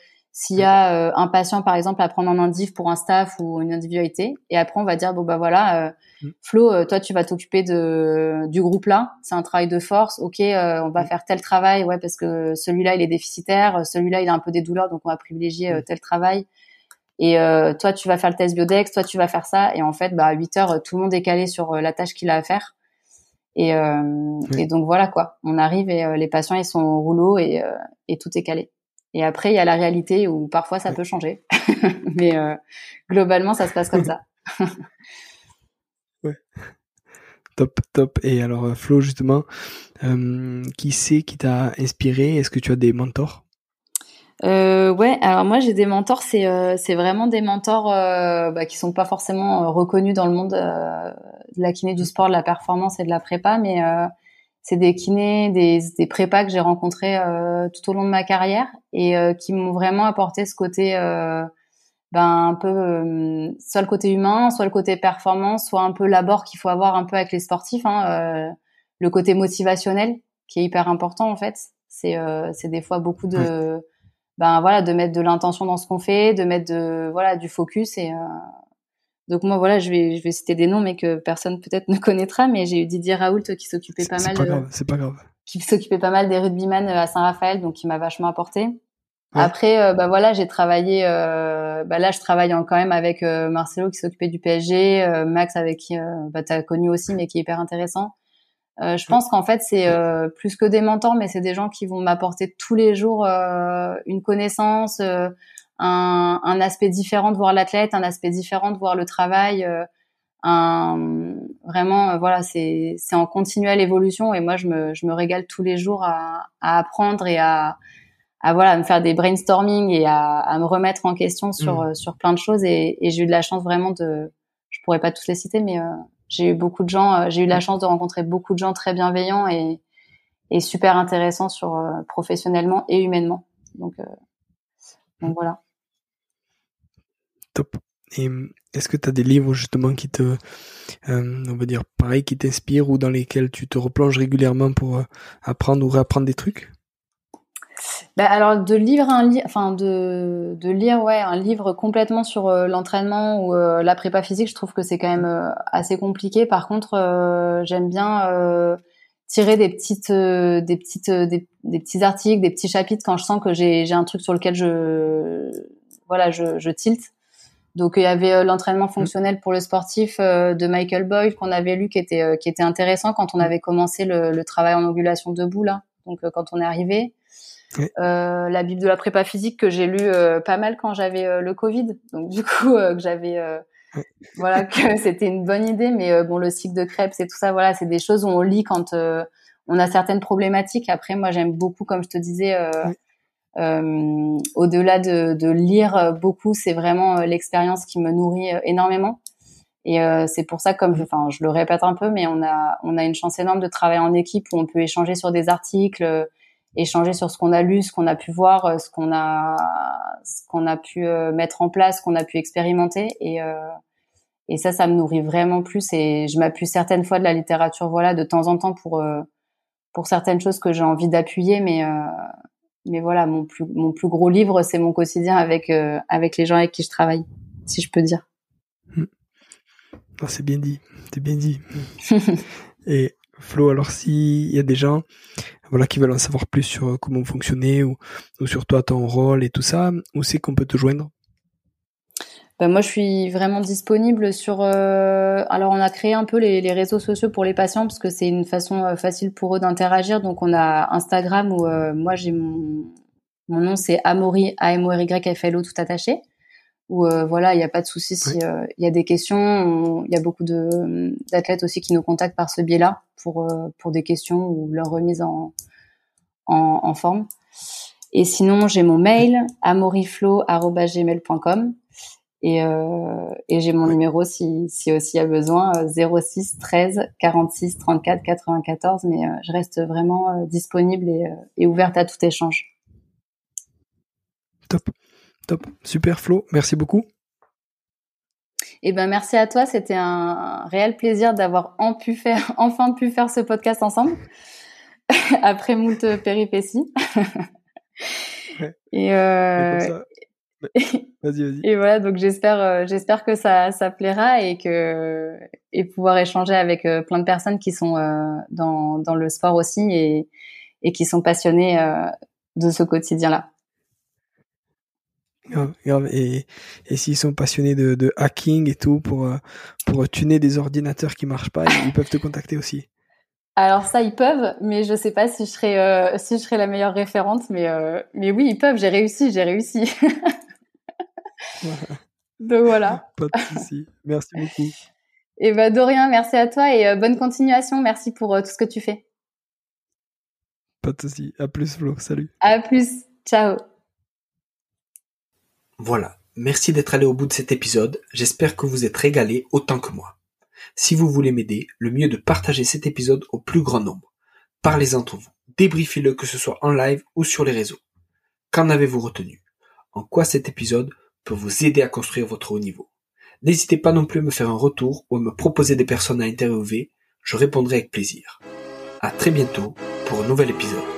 s'il y a euh, un patient, par exemple, à prendre en indiv pour un staff ou une individualité, et après on va dire bon bah voilà, euh, mm. Flo, euh, toi tu vas t'occuper de du groupe là, c'est un travail de force, ok, on va mm. faire tel travail, ouais parce que celui-là il est déficitaire, celui-là il a un peu des douleurs, donc on va privilégier mm. tel travail. Et toi tu vas faire le test biodex, toi tu vas faire ça, et en fait bah à 8 heures tout le monde est calé sur la tâche qu'il a à faire. Et, et donc voilà quoi, on arrive et les patients ils sont au rouleau et, et tout est calé. Et après, il y a la réalité où parfois ça peut changer. *laughs* Mais euh, globalement, ça se passe comme ça. *laughs* *laughs* ouais. Top, top. Et alors, euh, Flo, justement, euh, qui c'est qui t'a inspiré? Est-ce que tu as des mentors? Euh, ouais, alors moi j'ai des mentors, c'est euh, c'est vraiment des mentors euh, bah, qui sont pas forcément reconnus dans le monde de la kiné du sport, de la performance et de la prépa, mais c'est des kinés, des, des prépas que j'ai rencontrés euh, tout au long de ma carrière et euh, qui m'ont vraiment apporté ce côté, euh, ben un peu soit le côté humain, soit le côté performance, soit un peu l'abord qu'il faut avoir un peu avec les sportifs, hein, le côté motivationnel qui est hyper important en fait. C'est c'est des fois beaucoup de ben voilà de mettre de l'intention dans ce qu'on fait, de mettre de voilà du focus et donc moi voilà, je vais je vais citer des noms mais que personne peut-être *laughs* ne connaîtra, mais j'ai eu Didier Raoult qui s'occupait pas mal. C'est pas grave, c'est pas grave. Qui s'occupait pas mal des rugbyman euh, à Saint-Raphaël, donc qui m'a vachement apporté. Après, euh, bah voilà, j'ai travaillé. Euh, bah là, je travaille quand même avec Marcelo qui s'occupait du PSG, Max avec qui bah, tu as connu aussi, mais qui est hyper intéressant. je pense qu'en fait, c'est plus que des mentors, mais c'est des gens qui vont m'apporter tous les jours une connaissance, un, un aspect différent de voir l'athlète, un aspect différent de voir le travail. Euh, un, vraiment, euh, voilà, c'est c'est en continuelle évolution et moi je me je me régale tous les jours à, à apprendre et à à voilà à me faire des brainstorming et à, à me remettre en question sur mmh. sur plein de choses et, et j'ai eu de la chance vraiment de je pourrais pas tous les citer mais euh, j'ai eu beaucoup de gens j'ai eu la chance de rencontrer beaucoup de gens très bienveillants et et super intéressants sur professionnellement et humainement donc donc voilà Top. Et est-ce que tu as des livres justement qui te, euh, on va dire pareil, qui t'inspirent ou dans lesquels tu te replonges régulièrement pour euh, apprendre ou réapprendre des trucs? Bah alors de lire un livre, enfin de, lire ouais un livre complètement sur euh, l'entraînement ou la prépa physique, je trouve que c'est quand même assez compliqué. Par contre, j'aime bien tirer des petites des petites des, petits articles, des petits chapitres quand je sens que j'ai j'ai un truc sur lequel je voilà je, je tilte. Donc il y avait euh, l'entraînement mmh. fonctionnel pour le sportif euh, de Michael Boyle qu'on avait lu qui était euh, qui était intéressant quand on mmh. avait commencé le, le travail en angulation debout là. Donc quand on est arrivé. la Bible de la prépa physique que j'ai lu pas mal quand j'avais le Covid. Donc du coup que j'avais voilà que *laughs* c'était une bonne idée mais bon le cycle de Krebs et tout ça voilà c'est des choses où on lit quand on a certaines problématiques. Après moi j'aime beaucoup comme je te disais euh, au-delà de, de, lire beaucoup, c'est vraiment euh, l'expérience qui me nourrit euh, énormément. Et euh, c'est pour ça, comme je, enfin, je le répète un peu, mais on a, on a une chance énorme de travailler en équipe où on peut échanger sur des articles, échanger sur ce qu'on a lu, ce qu'on a pu voir, ce qu'on a, ce qu'on a pu mettre en place, ce qu'on a pu expérimenter. Et, et ça, ça me nourrit vraiment plus. Et je m'appuie certaines fois de la littérature, voilà, de temps en temps pour pour certaines choses que j'ai envie d'appuyer, mais mais voilà, mon plus, mon plus gros livre, c'est mon quotidien avec, euh, avec les gens avec qui je travaille, si je peux dire. Hmm. Ah, c'est bien dit, c'est bien dit. *laughs* Et Flo, alors s'il y a des gens voilà, qui veulent en savoir plus sur euh, comment fonctionner ou, ou sur toi, ton rôle et tout ça, où c'est qu'on peut te joindre? Ben moi, je suis vraiment disponible sur. Euh... Alors, on a créé un peu les, les, réseaux sociaux pour les patients parce que c'est une façon euh, facile pour eux d'interagir. Donc, on a Instagram où euh, moi j'ai mon mon nom, c'est Amori A M O R Y F L O tout attaché. Où euh, voilà, il n'y a pas de souci si il y a des questions. Il y a beaucoup de d'athlètes aussi qui nous contactent par ce biais-là pour pour des questions ou leur remise en en, en forme. Et sinon, j'ai mon mail amoriflo@gmail.com et, euh, et j'ai mon numéro si, si aussi il y a besoin, 06 13 46 34 94. Mais euh, je reste vraiment euh, disponible et, et, ouverte à tout échange. Top, top, super Flo, merci beaucoup. Eh ben merci à toi, c'était un réel plaisir d'avoir en pu faire, *laughs* enfin pu faire ce podcast ensemble *laughs* après moult péripéties. et, *laughs* Vas-y, vas-y. Et voilà, donc j'espère, euh, j'espère que ça, ça plaira et que et pouvoir échanger avec euh, plein de personnes qui sont euh, dans, dans le sport aussi et, et qui sont passionnées de ce quotidien-là. Et, et s'ils sont passionnés de, de, hacking et tout pour pour tuner des ordinateurs qui marchent pas, ils peuvent te contacter aussi. Alors ça, ils peuvent, mais je sais pas si je serai si je serai la meilleure référente, mais mais oui, ils peuvent. J'ai réussi, j'ai réussi. *laughs* *laughs* Donc voilà. Pas de souci. Merci beaucoup. *laughs* Et bah de rien, merci à toi et euh, bonne continuation. Merci pour euh, tout ce que tu fais. Pas de souci. À plus Flo. Salut. À plus. Ciao. Voilà. Merci d'être allé au bout de cet épisode. J'espère que vous êtes régalé autant que moi. Si vous voulez m'aider, le mieux est de partager cet épisode au plus grand nombre. Parlez entre vous. Débriefez-le que ce soit en live ou sur les réseaux. Qu'en avez-vous retenu? En quoi cet épisode peut vous aider à construire votre haut niveau. N'hésitez pas non plus à me faire un retour ou à me proposer des personnes à interviewer, je répondrai avec plaisir. À très bientôt pour un nouvel épisode.